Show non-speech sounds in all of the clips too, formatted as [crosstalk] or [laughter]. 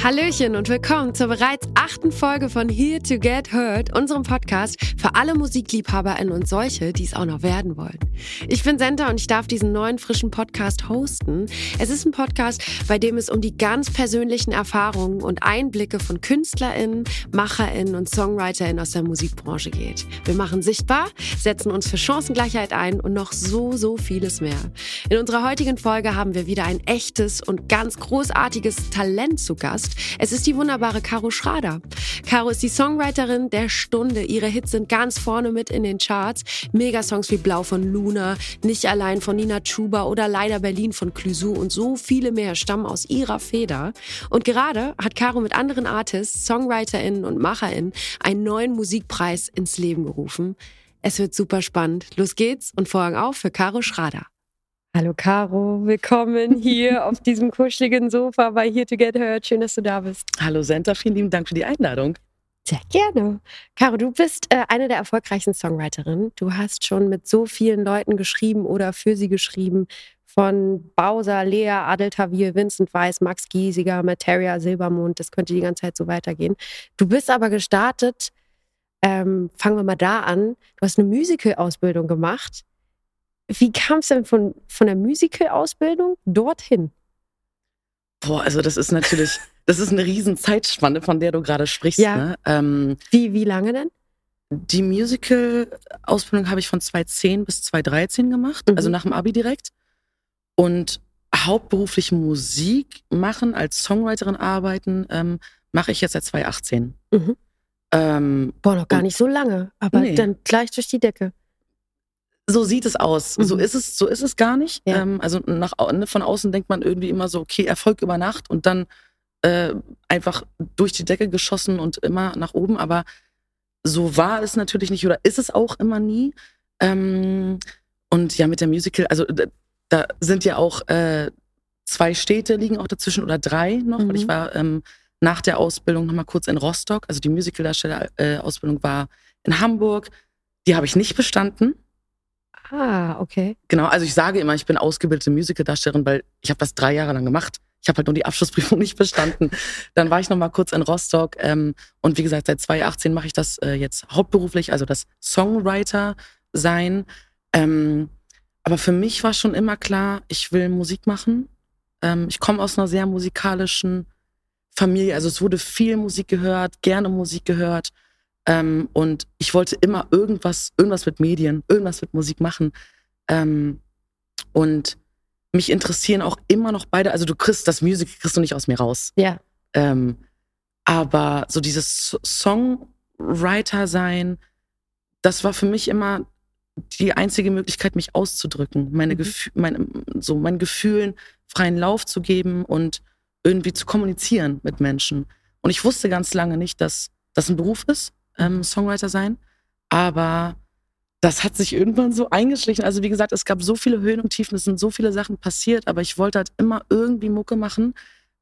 Hallöchen und willkommen zur bereits achten Folge von Here to Get Heard, unserem Podcast für alle MusikliebhaberInnen und solche, die es auch noch werden wollen. Ich bin Senta und ich darf diesen neuen frischen Podcast hosten. Es ist ein Podcast, bei dem es um die ganz persönlichen Erfahrungen und Einblicke von KünstlerInnen, MacherInnen und SongwriterInnen aus der Musikbranche geht. Wir machen sichtbar, setzen uns für Chancengleichheit ein und noch so, so vieles mehr. In unserer heutigen Folge haben wir wieder ein echtes und ganz großartiges Talent zu Gast. Es ist die wunderbare Caro Schrader. Caro ist die Songwriterin der Stunde. Ihre Hits sind ganz vorne mit in den Charts. Megasongs wie Blau von Luna, Nicht allein von Nina Chuba oder Leider Berlin von Clusou und so viele mehr stammen aus ihrer Feder. Und gerade hat Caro mit anderen Artists, SongwriterInnen und MacherInnen einen neuen Musikpreis ins Leben gerufen. Es wird super spannend. Los geht's und Vorhang auf für Caro Schrader. Hallo Caro, willkommen hier [laughs] auf diesem kuscheligen Sofa bei Here to Get Heard. Schön, dass du da bist. Hallo Senta, vielen lieben Dank für die Einladung. Sehr gerne. Caro, du bist äh, eine der erfolgreichsten Songwriterinnen. Du hast schon mit so vielen Leuten geschrieben oder für sie geschrieben. Von Bowser, Lea, Adel Tawil, Vincent Weiss, Max Giesiger, Materia, Silbermond. Das könnte die ganze Zeit so weitergehen. Du bist aber gestartet, ähm, fangen wir mal da an. Du hast eine Musical-Ausbildung gemacht wie kam es denn von, von der Musical-Ausbildung dorthin? Boah, also das ist natürlich, [laughs] das ist eine riesen Zeitspanne, von der du gerade sprichst. Ja. Ne? Ähm, wie, wie lange denn? Die Musical-Ausbildung habe ich von 2010 bis 2013 gemacht, mhm. also nach dem Abi direkt. Und hauptberuflich Musik machen, als Songwriterin arbeiten, ähm, mache ich jetzt seit 2018. Mhm. Ähm, Boah, noch gar nicht so lange, aber nee. dann gleich durch die Decke so sieht es aus. Mhm. So ist es, so ist es gar nicht. Ja. Ähm, also nach, ne, von außen denkt man irgendwie immer so, okay, Erfolg über Nacht und dann äh, einfach durch die Decke geschossen und immer nach oben. Aber so war es natürlich nicht oder ist es auch immer nie. Ähm, und ja, mit der Musical, also da sind ja auch äh, zwei Städte liegen auch dazwischen oder drei noch, mhm. weil ich war ähm, nach der Ausbildung nochmal kurz in Rostock. Also die Musicaldarsteller-Ausbildung war in Hamburg. Die habe ich nicht bestanden. Ah, okay. Genau, also ich sage immer, ich bin ausgebildete Musicaldarstellerin, weil ich habe das drei Jahre lang gemacht. Ich habe halt nur die Abschlussprüfung [laughs] nicht bestanden. Dann war ich noch mal kurz in Rostock ähm, und wie gesagt, seit 2018 mache ich das äh, jetzt hauptberuflich, also das Songwriter sein. Ähm, aber für mich war schon immer klar, ich will Musik machen. Ähm, ich komme aus einer sehr musikalischen Familie, also es wurde viel Musik gehört, gerne Musik gehört. Ähm, und ich wollte immer irgendwas, irgendwas mit Medien, irgendwas mit Musik machen. Ähm, und mich interessieren auch immer noch beide. Also du kriegst das Music kriegst du nicht aus mir raus. Ja. Ähm, aber so dieses Songwriter sein, das war für mich immer die einzige Möglichkeit, mich auszudrücken, meine mhm. Gefühl, meine, so meinen Gefühlen freien Lauf zu geben und irgendwie zu kommunizieren mit Menschen. Und ich wusste ganz lange nicht, dass das ein Beruf ist ähm, Songwriter sein. Aber das hat sich irgendwann so eingeschlichen. Also wie gesagt, es gab so viele Höhen und Tiefen, es sind so viele Sachen passiert, aber ich wollte halt immer irgendwie Mucke machen.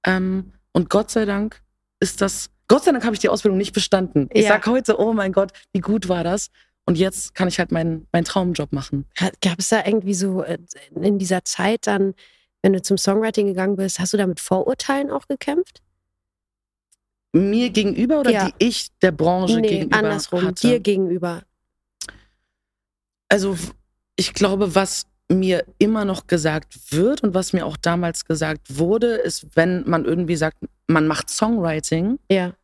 Ähm, und Gott sei Dank ist das, Gott sei Dank habe ich die Ausbildung nicht bestanden. Ich ja. sage heute, oh mein Gott, wie gut war das? Und jetzt kann ich halt meinen mein Traumjob machen. Gab es da irgendwie so äh, in dieser Zeit dann, wenn du zum Songwriting gegangen bist, hast du da mit Vorurteilen auch gekämpft? Mir gegenüber oder ja. die ich der Branche nee, gegenüber andersrum, hatte? dir gegenüber. Also ich glaube, was mir immer noch gesagt wird und was mir auch damals gesagt wurde, ist, wenn man irgendwie sagt, man macht Songwriting, ja.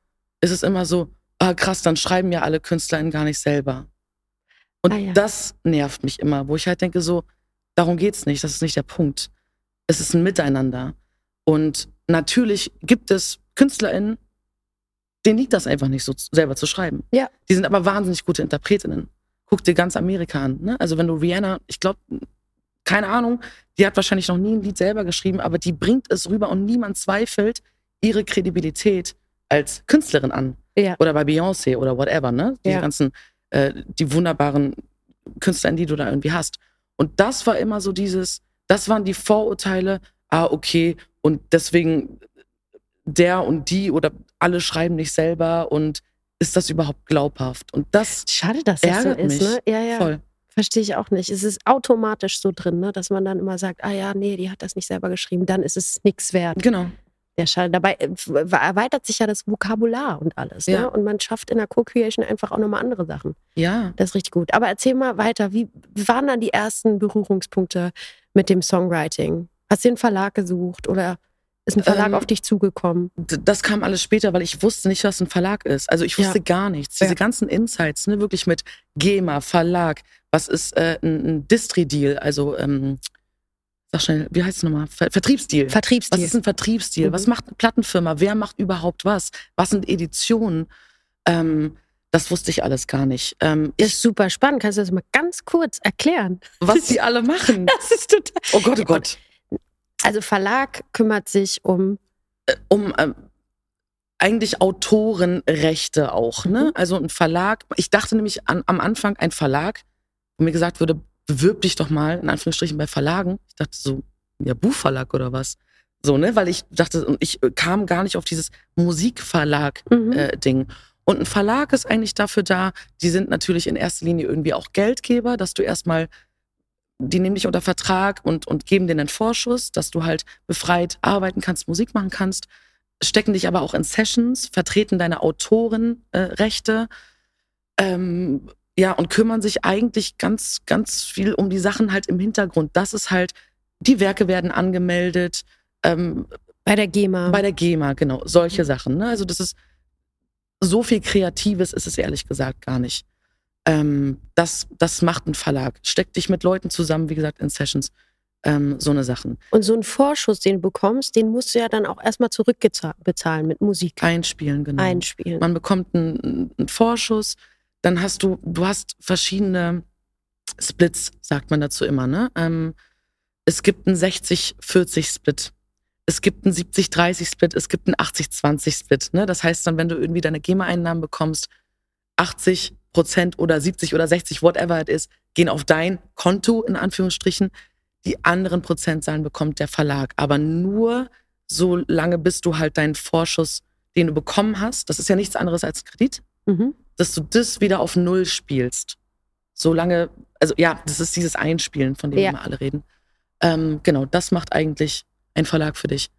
ist es immer so, ah krass, dann schreiben ja alle KünstlerInnen gar nicht selber. Und ah, ja. das nervt mich immer, wo ich halt denke, so, darum geht's nicht, das ist nicht der Punkt. Es ist ein Miteinander. Und natürlich gibt es KünstlerInnen, denen liegt das einfach nicht so selber zu schreiben. Ja. Die sind aber wahnsinnig gute Interpretinnen. Guck dir ganz Amerika an. Ne? Also wenn du Rihanna, ich glaube, keine Ahnung, die hat wahrscheinlich noch nie ein Lied selber geschrieben, aber die bringt es rüber und niemand zweifelt ihre Kredibilität als Künstlerin an. Ja. Oder bei Beyoncé oder whatever, ne? Die ja. ganzen, äh, die wunderbaren Künstler, die du da irgendwie hast. Und das war immer so dieses, das waren die Vorurteile, ah, okay, und deswegen der und die oder alle schreiben nicht selber und ist das überhaupt glaubhaft? Und das schade, dass das so ist, ne? Ja, ja. Voll. Verstehe ich auch nicht. Es ist automatisch so drin, ne? dass man dann immer sagt, ah ja, nee, die hat das nicht selber geschrieben, dann ist es nichts wert. Genau. Ja, schade. Dabei äh, erweitert sich ja das Vokabular und alles. Ja. Ne? Und man schafft in der Co-Creation einfach auch nochmal andere Sachen. Ja. Das ist richtig gut. Aber erzähl mal weiter. Wie waren dann die ersten Berührungspunkte mit dem Songwriting? Hast du einen Verlag gesucht oder ist ein Verlag Ähm, auf dich zugekommen? Das kam alles später, weil ich wusste nicht, was ein Verlag ist. Also ich wusste Ja. gar nichts. Diese Ja. ganzen Insights, ne, wirklich mit GEMA, Verlag, was ist äh, ein, ein Distri-Deal, also ähm, sag schnell, wie heißt es nochmal? Ver Vertriebsdeal. Was Vertriebsdeal. ist ein Vertriebsdeal? Mhm. Was macht eine Plattenfirma? Wer macht überhaupt was? Was sind Editionen? Ähm, das wusste ich alles gar nicht. Ähm, Das ist super spannend. Kannst du das mal ganz kurz erklären? was [laughs] die alle machen. Das ist total. Oh Gott, oh Gott. Also Verlag kümmert sich um. um ähm, eigentlich Autorenrechte auch, ne? Mhm. Also ein Verlag. Ich dachte nämlich an, am Anfang ein Verlag, wo mir gesagt würde, bewirb dich doch mal in Anführungsstrichen bei Verlagen. Ich dachte so, ja Buchverlag oder was? So, ne? Weil ich dachte, und ich äh, kam gar nicht auf dieses Musikverlag-Ding. Mhm. Äh, und ein Verlag ist eigentlich dafür da, die sind natürlich in erster Linie irgendwie auch Geldgeber, dass du erstmal, die nehmen dich unter Vertrag und, und geben dir einen Vorschuss, dass du halt befreit arbeiten kannst, Musik machen kannst, stecken dich aber auch in Sessions, vertreten deine Autorenrechte, äh, ähm, ja, und kümmern sich eigentlich ganz, ganz viel um die Sachen halt im Hintergrund. Das ist halt, die Werke werden angemeldet, ähm, Bei der GEMA. bei der GEMA, genau, solche Sachen. Ne? Also das ist so viel Kreatives ist es ehrlich gesagt gar nicht. Ähm, das, das macht ein Verlag. Steck dich mit Leuten zusammen, wie gesagt, in Sessions. Ähm, so eine Sachen. und so einen Vorschuss, den du bekommst, den musst du ja dann auch erstmal zurückbezahlen mit Musik. Einspielen, genau. Einspielen. Man bekommt einen, einen Vorschuss, dann hast du, du hast verschiedene Splits, sagt man dazu immer, ne? Ähm, es gibt einen 60-40-Split. Es gibt einen 70-30-Split, es gibt einen 80-20-Split. Ne? Das heißt dann, wenn du irgendwie deine GEMA-Einnahmen bekommst, 80 Prozent oder 70 oder 60, whatever it is, gehen auf dein Konto, in Anführungsstrichen. Die anderen Prozentzahlen bekommt der Verlag. Aber nur so lange, bis du halt deinen Vorschuss, den du bekommen hast, das ist ja nichts anderes als Kredit, Mhm. dass du das wieder auf Null spielst. So lange, also ja, das ist dieses Einspielen, von dem Ja. wir alle reden. Ähm, genau, das macht eigentlich ein Verlag für dich.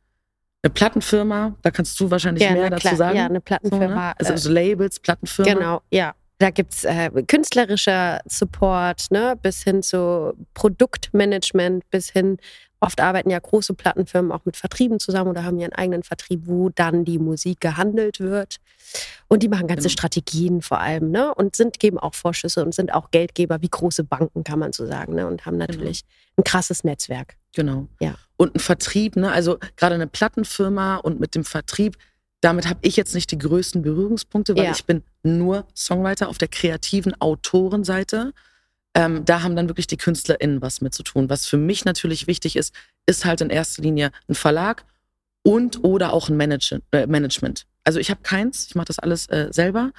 Eine Plattenfirma, da kannst du wahrscheinlich Ja, mehr dazu klar. sagen. Ja, eine So, Plattenfirma. ne? also, äh, so Labels, Plattenfirma. Genau, ja. Da gibt es äh, künstlerischer Support, ne, bis hin zu Produktmanagement, bis hin, oft arbeiten ja große Plattenfirmen auch mit Vertrieben zusammen oder haben ihren eigenen Vertrieb, wo dann die Musik gehandelt wird. Und die machen ganze Genau. Strategien vor allem, ne? Und sind, geben auch Vorschüsse und sind auch Geldgeber wie große Banken, kann man so sagen, ne? Und haben natürlich ein krasses Netzwerk. Genau. Ja. Und ein Vertrieb, ne? also gerade eine Plattenfirma und mit dem Vertrieb, damit habe ich jetzt nicht die größten Berührungspunkte, weil Ja. ich bin nur Songwriter auf der kreativen Autorenseite. Ähm, da haben dann wirklich die KünstlerInnen was mit zu tun. Was für mich natürlich wichtig ist, ist halt in erster Linie ein Verlag und oder auch ein Manage äh, Management. Also ich habe keins, ich mache das alles äh, selber,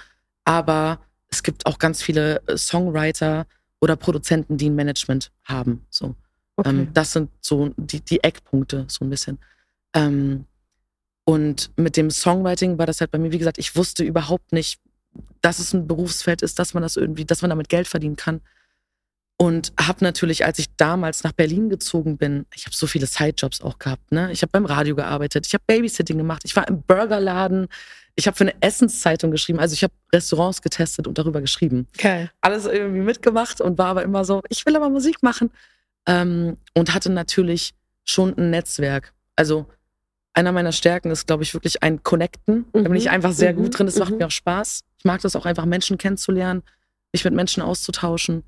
aber es gibt auch ganz viele äh, Songwriter oder Produzenten, die ein Management haben. So. Ähm, das sind so die, die Eckpunkte, so ein bisschen. Ähm, und mit dem Songwriting war das halt bei mir, wie gesagt, ich wusste überhaupt nicht, dass es ein Berufsfeld ist, dass man das irgendwie, dass man damit Geld verdienen kann. Und habe natürlich, als ich damals nach Berlin gezogen bin, ich habe so viele Sidejobs auch gehabt. Ne? Ich habe beim Radio gearbeitet, ich habe Babysitting gemacht, ich war im Burgerladen, ich habe für eine Essenszeitung geschrieben, also ich habe Restaurants getestet und darüber geschrieben Geil. alles irgendwie mitgemacht und war aber immer so, ich will aber Musik machen. Ähm, und hatte natürlich schon ein Netzwerk. Also einer meiner Stärken ist, glaube ich, wirklich ein Connecten. Da bin Mhm, ich einfach sehr mhm, gut drin. Das macht mhm. mir auch Spaß. Ich mag das auch einfach, Menschen kennenzulernen, mich mit Menschen auszutauschen.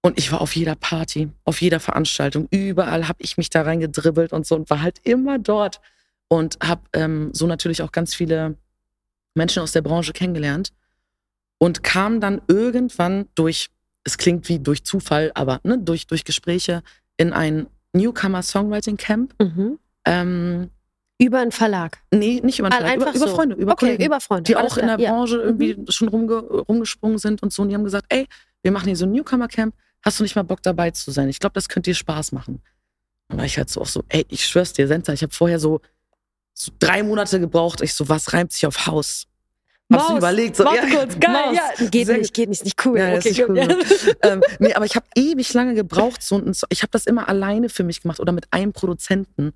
Und ich war auf jeder Party, auf jeder Veranstaltung, überall habe ich mich da reingedribbelt und so und war halt immer dort. Und habe ähm, so natürlich auch ganz viele Menschen aus der Branche kennengelernt und kam dann irgendwann durch, es klingt wie durch Zufall, aber ne, durch, durch Gespräche in ein Newcomer Songwriting Camp. Mhm. Ähm, Über einen Verlag. nee, nicht über, einen Ah, Verlag, über, einfach über so. Freunde, über okay, Kollegen, über Freunde. die Alles auch in der klar, ja. Mhm. Branche irgendwie schon rumge rumgesprungen sind und so. Und die haben gesagt, ey, wir machen hier so ein Newcomer Camp, hast du nicht mal Bock dabei zu sein? Ich glaube, das könnte dir Spaß machen. Und war ich halt so auch so, ey, ich schwör's dir, Senta, ich habe vorher so, so drei Monate gebraucht. Ich so, was reimt sich auf Haus? Hab's Maus. überlegt, so, Warte ja, kurz, geil. Maus. Ja, geht Sehr nicht, geht nicht, nicht cool. Ja, okay, ist cool, ja. [laughs] ähm, nee, aber ich habe ewig lange gebraucht. So, ein- ich habe das immer alleine für mich gemacht oder mit einem Produzenten,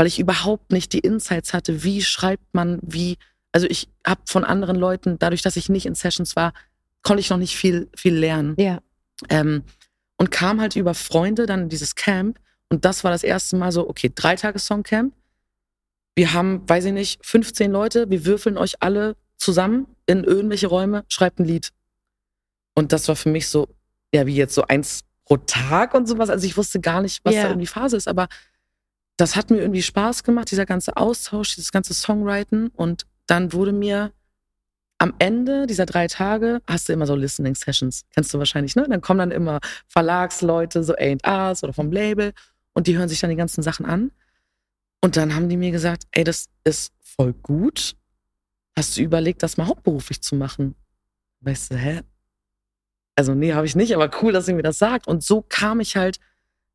weil ich überhaupt nicht die Insights hatte, wie schreibt man, wie, also ich habe von anderen Leuten, dadurch, dass ich nicht in Sessions war, konnte ich noch nicht viel, viel lernen. Ja. Ähm, und kam halt über Freunde dann in dieses Camp. Und das war das erste Mal so, okay, drei Tage Songcamp. Wir haben, weiß ich nicht, 15 Leute, wir würfeln euch alle zusammen in irgendwelche Räume, schreibt ein Lied. Und das war für mich so, ja, wie jetzt so eins pro Tag und sowas. Also ich wusste gar nicht, was Ja. da irgendwie Phase ist, aber das hat mir irgendwie Spaß gemacht, dieser ganze Austausch, dieses ganze Songwriten. Und dann wurde mir am Ende dieser drei Tage hast du immer so Listening Sessions, kennst du wahrscheinlich, ne? Dann kommen dann immer Verlagsleute, so A&Rs oder vom Label und die hören sich dann die ganzen Sachen an. Und dann haben die mir gesagt, ey, das ist voll gut. Hast du überlegt, das mal hauptberuflich zu machen? Weißt du, hä? Also nee, habe ich nicht, aber cool, dass sie mir das sagt. Und so kam ich halt,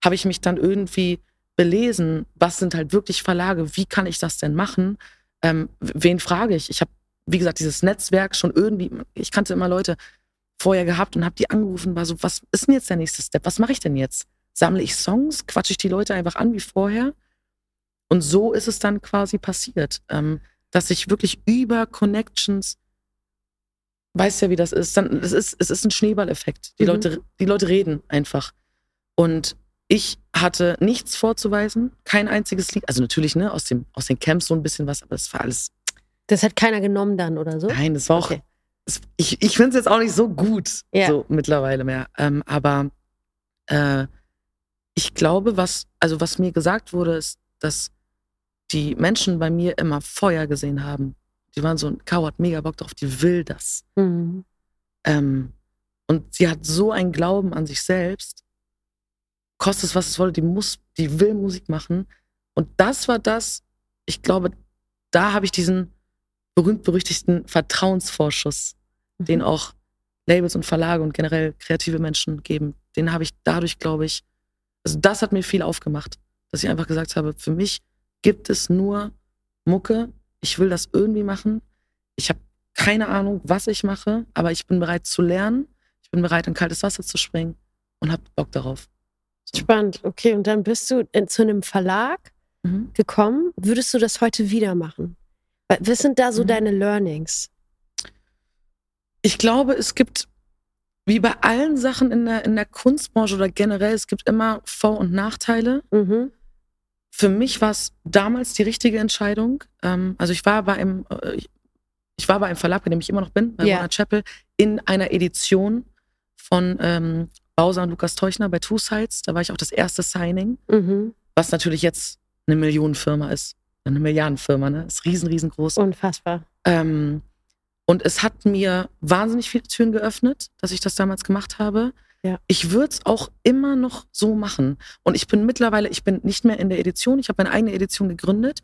habe ich mich dann irgendwie belesen, was sind halt wirklich Verlage, wie kann ich das denn machen? Ähm, wen frage ich? Ich habe, wie gesagt, dieses Netzwerk schon irgendwie, ich kannte immer Leute vorher gehabt und habe die angerufen, war so, was ist denn jetzt der nächste Step? Was mache ich denn jetzt? Sammle ich Songs? Quatsche ich die Leute einfach an wie vorher? Und so ist es dann quasi passiert, ähm, dass ich wirklich über Connections, weißt ja, wie das ist, dann, es ist, es ist ein Schneeballeffekt. Die, Mhm. Leute, die Leute reden einfach. Und ich hatte nichts vorzuweisen, kein einziges Lied, also natürlich, ne, aus, dem, aus den Camps so ein bisschen was, aber es war alles, Das hat keiner genommen dann oder so? nein, es war auch, Okay. es, ich, ich finde es jetzt auch nicht so gut, Ja. so mittlerweile mehr. Ähm, aber äh, ich glaube, was, also was mir gesagt wurde, ist, dass die Menschen bei mir immer Feuer gesehen haben. Die waren so, Caro hat mega Bock drauf, die will das. Mhm. Ähm, und sie hat so einen Glauben an sich selbst. Kostet es, was es wolle, die muss, die will Musik machen. Und das war das, ich glaube, da habe ich diesen berühmt-berüchtigten Vertrauensvorschuss, den auch Labels und Verlage und generell kreative Menschen geben. Den habe ich dadurch, glaube ich, also das hat mir viel aufgemacht, dass ich einfach gesagt habe, für mich gibt es nur Mucke. Ich will das irgendwie machen. Ich habe keine Ahnung, was ich mache, aber ich bin bereit zu lernen. Ich bin bereit, in kaltes Wasser zu springen und habe Bock darauf. Spannend. Okay, und dann bist du in, zu einem Verlag Mhm. gekommen. Würdest du das heute wieder machen? Wa- Was sind da so Mhm. deine Learnings? Ich glaube, es gibt, wie bei allen Sachen in der, in der Kunstbranche oder generell, es gibt immer Vor- und Nachteile. Mhm. Für mich war es damals die richtige Entscheidung. Ähm, also ich war bei einem, äh, ich- war bei einem Verlag, bei dem ich immer noch bin, bei Ja. Warner Chappell, in einer Edition von ähm, Bowser und Lukas Teuchner bei Two Sides. Da war ich auch das erste Signing, Mhm. was natürlich jetzt eine Millionenfirma ist. Eine Milliardenfirma, ne? Ist riesen, riesengroß. Unfassbar. Ähm, und es hat mir wahnsinnig viele Türen geöffnet, dass ich das damals gemacht habe. Ja. Ich würde es auch immer noch so machen. Und ich bin mittlerweile, ich bin nicht mehr in der Edition, ich habe meine eigene Edition gegründet.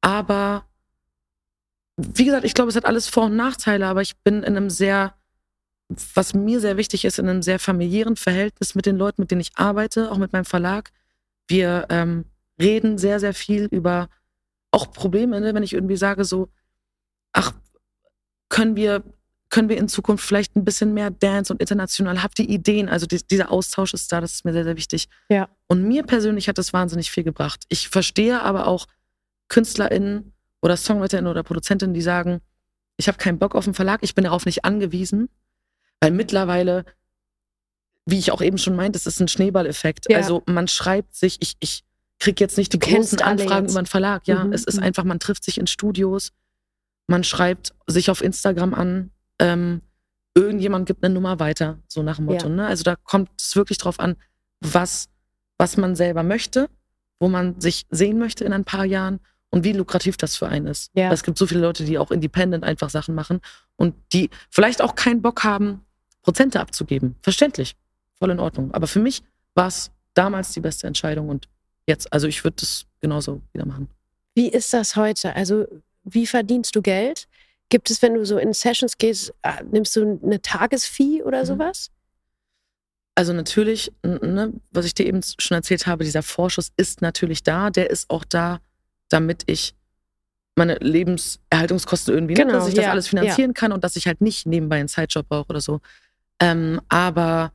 Aber wie gesagt, ich glaube, es hat alles Vor- und Nachteile, aber ich bin in einem sehr, was mir sehr wichtig ist, in einem sehr familiären Verhältnis mit den Leuten, mit denen ich arbeite, auch mit meinem Verlag. Wir ähm, reden sehr, sehr viel über auch Probleme, ne? wenn ich irgendwie sage so, ach, können wir, können wir in Zukunft vielleicht ein bisschen mehr Dance und international, habt ihr Ideen? Also die, dieser Austausch ist da, das ist mir sehr, sehr wichtig. Ja. Und mir persönlich hat das wahnsinnig viel gebracht. Ich verstehe aber auch KünstlerInnen oder SongwriterInnen oder ProduzentInnen, die sagen, ich habe keinen Bock auf einen Verlag, ich bin darauf nicht angewiesen, weil mittlerweile, wie ich auch eben schon meinte, es ist ein Schneeballeffekt. Ja. Also man schreibt sich, ich, ich kriege jetzt nicht die Du großen Anfragen über einen Verlag. Ja, Mhm, es ist mhm. einfach, man trifft sich in Studios, man schreibt sich auf Instagram an, ähm, irgendjemand gibt eine Nummer weiter, so nach dem Motto. Ja. Ne? Also da kommt es wirklich drauf an, was, was man selber möchte, wo man sich sehen möchte in ein paar Jahren und wie lukrativ das für einen ist. Ja. Es gibt so viele Leute, die auch independent einfach Sachen machen und die vielleicht auch keinen Bock haben, Prozente abzugeben. Verständlich, voll in Ordnung. Aber für mich war es damals die beste Entscheidung und jetzt, also ich würde das genauso wieder machen. Wie ist das heute? Also, wie verdienst du Geld? Gibt es, wenn du so in Sessions gehst, äh, nimmst du eine Tagesfee oder Mhm. sowas? Also natürlich, ne, was ich dir eben schon erzählt habe, dieser Vorschuss ist natürlich da. Der ist auch da, damit ich meine Lebenserhaltungskosten irgendwie, ne, Genau, dass ich das ja, alles finanzieren kann und dass ich halt nicht nebenbei einen Sidejob brauche oder so. Ähm, aber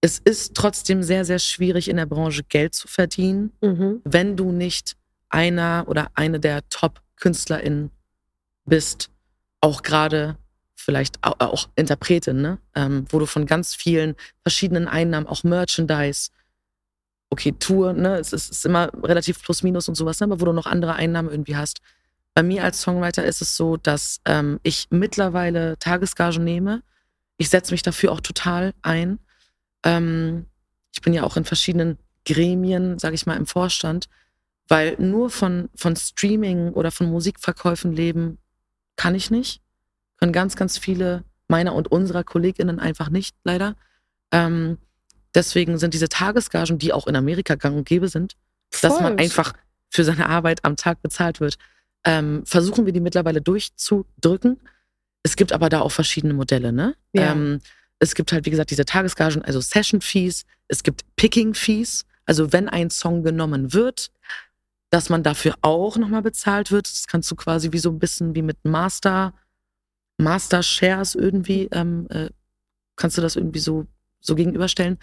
es ist trotzdem sehr, sehr schwierig in der Branche Geld zu verdienen, Mhm. wenn du nicht einer oder eine der Top-KünstlerInnen bist, auch gerade vielleicht auch, auch Interpretin, ne? Ähm, wo du von ganz vielen verschiedenen Einnahmen, auch Merchandise, okay, Tour, ne, es ist, ist immer relativ plus minus und sowas, ne? aber wo du noch andere Einnahmen irgendwie hast. Bei mir als Songwriter ist es so, dass ähm, ich mittlerweile Tagesgagen nehme. Ich setze mich dafür auch total ein. Ähm, ich bin ja auch in verschiedenen Gremien, sage ich mal, im Vorstand, weil nur von, von Streaming oder von Musikverkäufen leben kann ich nicht. Können ganz, ganz viele meiner und unserer KollegInnen einfach nicht, leider. Ähm, deswegen sind diese Tagesgagen, die auch in Amerika gang und gäbe sind, Voll. dass man einfach für seine Arbeit am Tag bezahlt wird, ähm, versuchen wir die mittlerweile durchzudrücken. Es gibt aber da auch verschiedene Modelle, ne? Ja. Ähm, es gibt halt, wie gesagt, diese Tagesgagen, also Session Fees. Es gibt Picking Fees. Also wenn ein Song genommen wird, dass man dafür auch nochmal bezahlt wird. Das kannst du quasi wie so ein bisschen wie mit Master, Master Shares irgendwie, ähm, äh, kannst du das irgendwie so, so gegenüberstellen.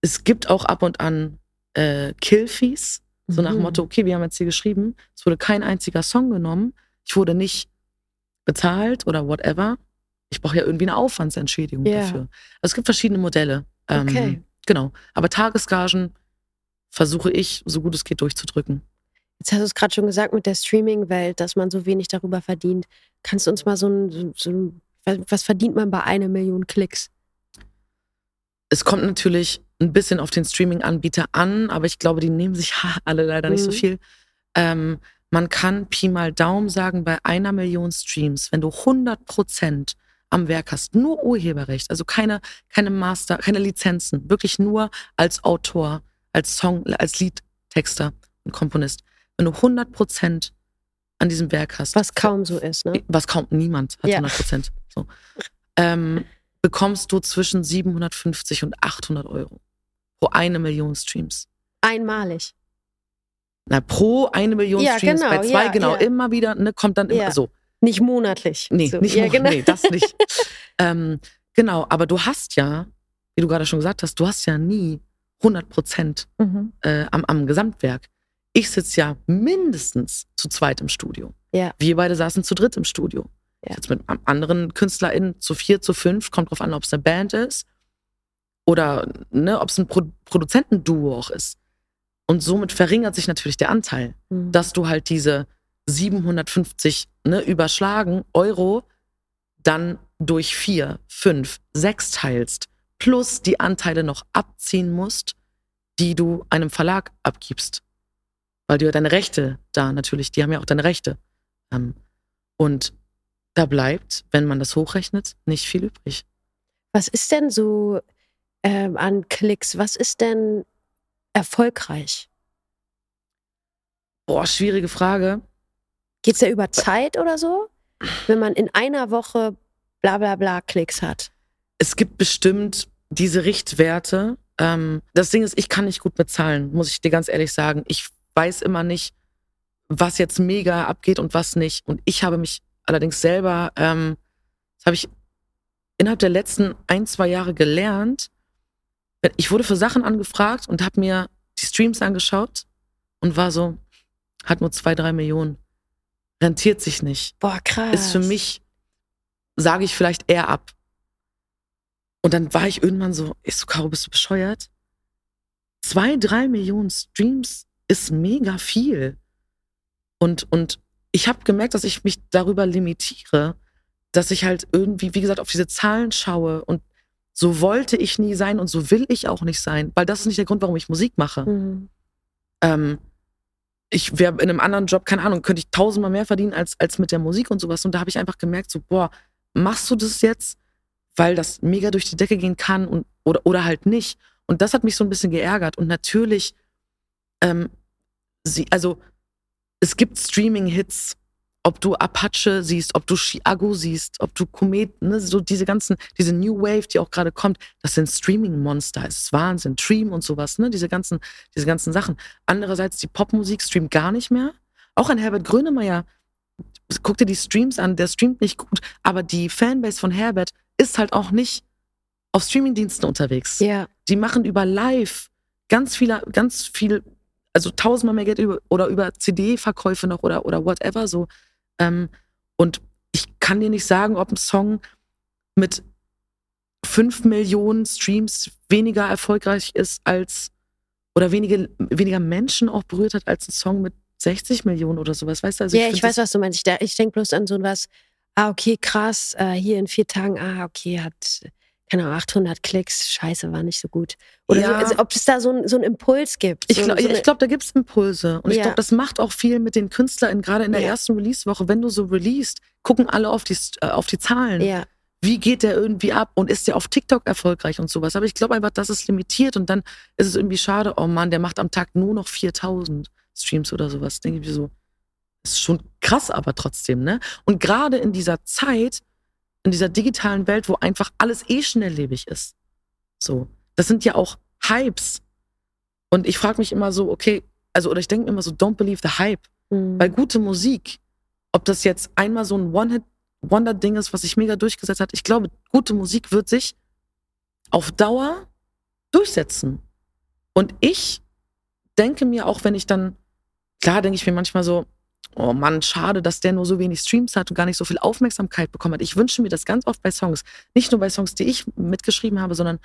Es gibt auch ab und an äh, Kill-Fees, so nach dem Motto, mhm. okay, wir haben jetzt hier geschrieben, es wurde kein einziger Song genommen, ich wurde nicht bezahlt oder whatever. Ich brauche ja irgendwie eine Aufwandsentschädigung yeah. dafür. Also es gibt verschiedene Modelle. Ähm, okay. Genau. Aber Tagesgagen versuche ich, so gut es geht, durchzudrücken. Jetzt hast du es gerade schon gesagt mit der Streaming-Welt, dass man so wenig darüber verdient. Kannst du uns mal so ein, so ein, was verdient man bei einer Million Klicks? Es kommt natürlich ein bisschen auf den Streaming-Anbieter an, aber ich glaube, die nehmen sich [laughs] alle leider nicht mhm. so viel. Ähm, man kann Pi mal Daumen sagen, bei einer Million Streams, wenn du 100 Prozent am Werk hast, nur Urheberrecht, also keine, keine Master, keine Lizenzen, wirklich nur als Autor, als Song, als Liedtexter und Komponist. Wenn du 100 Prozent an diesem Werk hast. Was kaum so ist, ne? Was kaum niemand hat ja. 100 Prozent. So. Ähm, bekommst du zwischen 750 und 800 Euro pro eine Million Streams. Einmalig. Na, pro eine Million ja, Streams, genau, bei zwei, ja, genau, ja. immer wieder, ne, kommt dann immer so. Nicht monatlich. Nee, so. nicht ja, genau. nee, das nicht. [laughs] ähm, genau, aber du hast ja, wie du gerade schon gesagt hast, du hast ja nie 100 Prozent mhm. äh, am, am Gesamtwerk. Ich sitze ja mindestens zu zweit im Studio. Ja. Wir beide saßen zu dritt im Studio. Ja. Jetzt mit anderen KünstlerInnen zu vier, zu fünf, kommt drauf an, ob es eine Band ist oder ne, ob es ein Pro Produzentenduo auch ist. Und somit verringert sich natürlich der Anteil, mhm. dass du halt diese 750 ne, überschlagen Euro dann durch vier, fünf, sechs teilst, plus die Anteile noch abziehen musst, die du einem Verlag abgibst. Weil du ja deine Rechte da natürlich, die haben ja auch deine Rechte. Ähm, und da bleibt, wenn man das hochrechnet, nicht viel übrig. Was ist denn so ähm, an Klicks, was ist denn erfolgreich? Boah, schwierige Frage. Geht es ja über Zeit oder so? Wenn man in einer Woche bla bla bla Klicks hat. Es gibt bestimmt diese Richtwerte. Ähm, das Ding ist, ich kann nicht gut bezahlen, muss ich dir ganz ehrlich sagen. Ich weiß immer nicht, was jetzt mega abgeht und was nicht. Und ich habe mich allerdings selber, ähm, das habe ich innerhalb der letzten ein, zwei Jahre gelernt. Ich wurde für Sachen angefragt und habe mir die Streams angeschaut und war so, hat nur zwei, drei Millionen rentiert sich nicht. Boah, krass. Ist für mich, sage ich vielleicht eher ab. Und dann war ich irgendwann so, ich so, Caro, bist du bescheuert? Zwei, drei Millionen Streams ist mega viel. Und, und ich habe gemerkt, dass ich mich darüber limitiere, dass ich halt irgendwie, wie gesagt, auf diese Zahlen schaue und so wollte ich nie sein und so will ich auch nicht sein, weil das ist nicht der Grund, warum ich Musik mache. Mhm. Ähm, ich wäre in einem anderen Job, keine Ahnung, könnte ich tausendmal mehr verdienen als, als mit der Musik und sowas. Und da habe ich einfach gemerkt, so, boah, machst du das jetzt, weil das mega durch die Decke gehen kann und, oder, oder halt nicht. Und das hat mich so ein bisschen geärgert. Und natürlich, ähm, sie, also es gibt Streaming-Hits, ob du Apache siehst, ob du Chiago siehst, ob du Komet, ne, so diese ganzen, diese New Wave, die auch gerade kommt, das sind Streaming-Monster. Es ist Wahnsinn. Dream und sowas, ne, diese ganzen, diese ganzen Sachen. Andererseits, die Popmusik streamt gar nicht mehr. Auch ein Herbert Grönemeyer, guck dir die Streams an, der streamt nicht gut, aber die Fanbase von Herbert ist halt auch nicht auf Streamingdiensten unterwegs. Ja. Die machen über Live ganz viele, ganz viel also tausendmal mehr Geld über, oder über CD-Verkäufe noch oder, oder whatever so. Ähm, und ich kann dir nicht sagen, ob ein Song mit fünf Millionen Streams weniger erfolgreich ist als oder wenige, weniger Menschen auch berührt hat als ein Song mit 60 Millionen oder sowas. Weißt du? Also ja, ich, ich weiß, was du meinst. Ich, ich denke bloß an so was, ah, okay, krass, äh, hier in vier Tagen, ah, okay, hat, keine Ahnung, 800 Klicks, scheiße, war nicht so gut. Oder ja. so, also, ob es da so, ein, so einen Impuls gibt. So, ich glaube, so glaub, da gibt es Impulse. Und ja. ich glaube, das macht auch viel mit den KünstlerInnen, gerade in der ja. ersten Release-Woche. Wenn du so released, gucken alle auf die, äh, auf die Zahlen. Ja wie geht der irgendwie ab und ist der auf TikTok erfolgreich und sowas. Aber ich glaube einfach, das ist limitiert und dann ist es irgendwie schade, oh Mann, der macht am Tag nur noch 4000 Streams oder sowas. Denke ich mir so, ist schon krass, aber trotzdem, ne? Und gerade in dieser Zeit, in dieser digitalen Welt, wo einfach alles eh schnelllebig ist. So, das sind ja auch Hypes. Und ich frage mich immer so, okay, also, oder ich denke immer so, don't believe the hype. Mhm. Weil gute Musik, ob das jetzt einmal so ein One-Hit Wonder-Ding ist, was sich mega durchgesetzt hat. Ich glaube, gute Musik wird sich auf Dauer durchsetzen. Und ich denke mir auch, wenn ich dann, klar denke ich mir manchmal so, oh Mann, schade, dass der nur so wenig Streams hat und gar nicht so viel Aufmerksamkeit bekommen hat. Ich wünsche mir das ganz oft bei Songs. Nicht nur bei Songs, die ich mitgeschrieben habe, sondern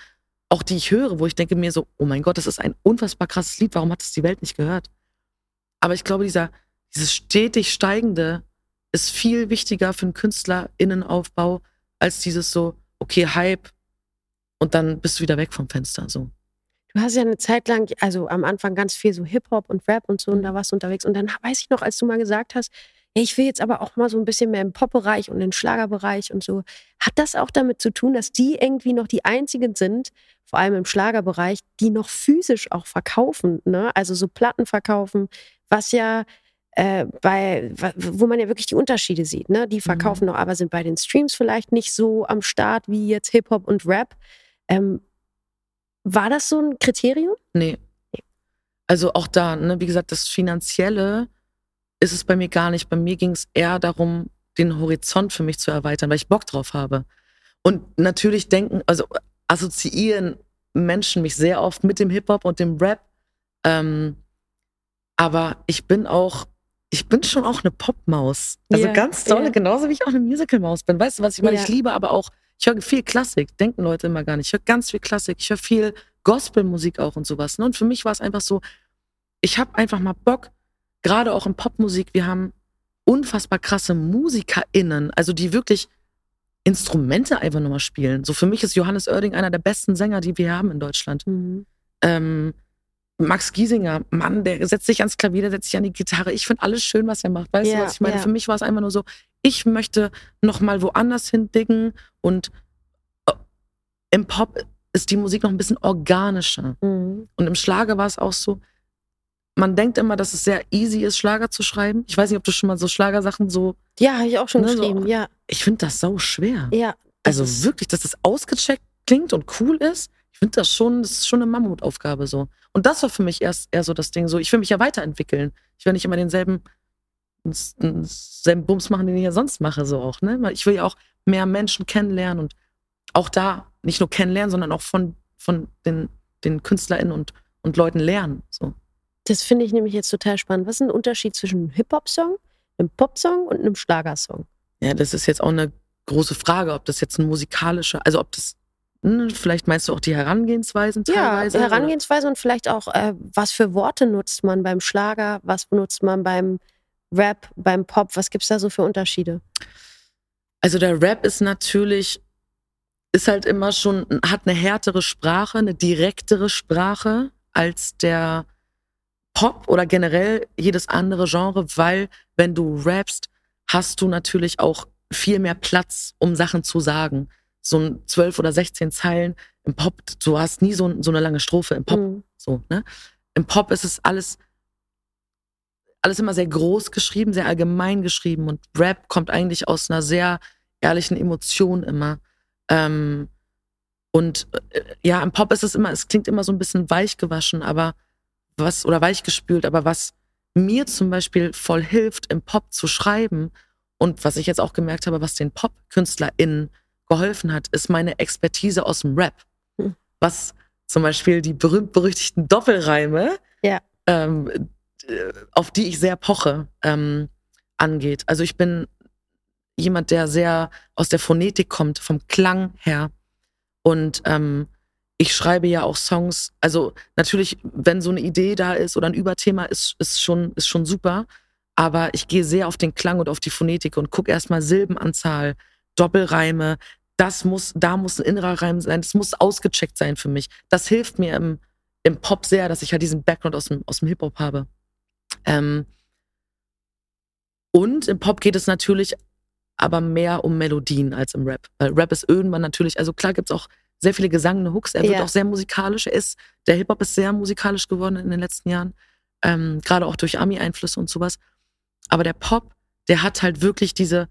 auch die ich höre, wo ich denke mir so, oh mein Gott, das ist ein unfassbar krasses Lied, warum hat es die Welt nicht gehört? Aber ich glaube, dieser, dieses stetig steigende ist viel wichtiger für einen KünstlerInnenaufbau als dieses so, okay, Hype und dann bist du wieder weg vom Fenster. So. Du hast ja eine Zeit lang, also am Anfang ganz viel so Hip-Hop und Rap und so, und da warst du unterwegs. Und dann weiß ich noch, als du mal gesagt hast, ich will jetzt aber auch mal so ein bisschen mehr im Pop-Bereich und im Schlagerbereich und so. Hat das auch damit zu tun, dass die irgendwie noch die einzigen sind, vor allem im Schlagerbereich, die noch physisch auch verkaufen, ne? Also so Platten verkaufen, was ja äh, bei, wo man ja wirklich die Unterschiede sieht. Ne? Die verkaufen mhm. noch, aber sind bei den Streams vielleicht nicht so am Start wie jetzt Hip-Hop und Rap. Ähm, war das so ein Kriterium? Nee. Also auch da, ne, wie gesagt, das Finanzielle ist es bei mir gar nicht. Bei mir ging es eher darum, den Horizont für mich zu erweitern, weil ich Bock drauf habe. Und natürlich denken, also assoziieren Menschen mich sehr oft mit dem Hip-Hop und dem Rap. Ähm, aber ich bin auch ich bin schon auch eine Popmaus. Also yeah, ganz tolle, yeah. genauso wie ich auch eine Musical-Maus bin. Weißt du, was ich meine? Yeah. Ich liebe aber auch, ich höre viel Klassik, denken Leute immer gar nicht. Ich höre ganz viel Klassik, ich höre viel Gospelmusik auch und sowas. Ne? Und für mich war es einfach so, ich habe einfach mal Bock, gerade auch in Popmusik, wir haben unfassbar krasse MusikerInnen, also die wirklich Instrumente einfach nochmal spielen. So für mich ist Johannes Oerding einer der besten Sänger, die wir haben in Deutschland. Mhm. Ähm, Max Giesinger, Mann, der setzt sich ans Klavier, der setzt sich an die Gitarre. Ich finde alles schön, was er macht. Weißt ja, du, was ich meine? Ja. Für mich war es einfach nur so, ich möchte noch mal woanders hindicken und äh, im Pop ist die Musik noch ein bisschen organischer. Mhm. Und im Schlager war es auch so, man denkt immer, dass es sehr easy ist, Schlager zu schreiben. Ich weiß nicht, ob du schon mal so Schlagersachen so. Ja, habe ich auch schon ne, geschrieben, so, ja. Ich finde das so schwer. Ja. Also wirklich, dass das ausgecheckt klingt und cool ist. Ich finde das schon, das ist schon eine Mammutaufgabe so. Und das war für mich erst eher so das Ding. So, ich will mich ja weiterentwickeln. Ich will nicht immer denselben, denselben Bums machen, den ich ja sonst mache, so auch. Ne? Ich will ja auch mehr Menschen kennenlernen und auch da nicht nur kennenlernen, sondern auch von, von den, den KünstlerInnen und, und Leuten lernen. So. Das finde ich nämlich jetzt total spannend. Was ist ein Unterschied zwischen einem Hip-Hop-Song, einem Pop-Song und einem Schlagersong? Ja, das ist jetzt auch eine große Frage, ob das jetzt ein musikalischer, also ob das hm, vielleicht meinst du auch die Herangehensweisen teilweise? Ja, Herangehensweise oder? und vielleicht auch, äh, was für Worte nutzt man beim Schlager, was benutzt man beim Rap, beim Pop, was gibt es da so für Unterschiede? Also der Rap ist natürlich, ist halt immer schon, hat eine härtere Sprache, eine direktere Sprache als der Pop oder generell jedes andere Genre, weil wenn du rappst, hast du natürlich auch viel mehr Platz, um Sachen zu sagen so ein zwölf oder 16 Zeilen. Im Pop, du hast nie so, so eine lange Strophe im Pop. Mhm. So, ne? Im Pop ist es alles, alles immer sehr groß geschrieben, sehr allgemein geschrieben und Rap kommt eigentlich aus einer sehr ehrlichen Emotion immer. Ähm, und äh, ja, im Pop ist es immer, es klingt immer so ein bisschen weich gewaschen, aber was, oder weich gespült, aber was mir zum Beispiel voll hilft, im Pop zu schreiben und was ich jetzt auch gemerkt habe, was den Pop-KünstlerInnen geholfen hat, ist meine Expertise aus dem Rap. Hm. Was zum Beispiel die berühmt-berüchtigten Doppelreime ja. ähm, auf die ich sehr poche, ähm, angeht. Also ich bin jemand, der sehr aus der Phonetik kommt, vom Klang her. Und ähm, ich schreibe ja auch Songs. Also natürlich, wenn so eine Idee da ist oder ein Überthema, ist, ist, schon, ist schon super. Aber ich gehe sehr auf den Klang und auf die Phonetik und gucke erstmal Silbenanzahl, Doppelreime. Das muss, da muss ein innerer Reim sein. Das muss ausgecheckt sein für mich. Das hilft mir im, im Pop sehr, dass ich halt diesen Background aus dem, aus dem Hip-Hop habe. Ähm, und im Pop geht es natürlich aber mehr um Melodien als im Rap. Weil Rap ist irgendwann natürlich, also klar gibt es auch sehr viele gesangene Hooks. Er wird ja. auch sehr musikalisch. Er ist, der Hip-Hop ist sehr musikalisch geworden in den letzten Jahren. Ähm, Gerade auch durch Ami-Einflüsse und sowas. Aber der Pop, der hat halt wirklich diese,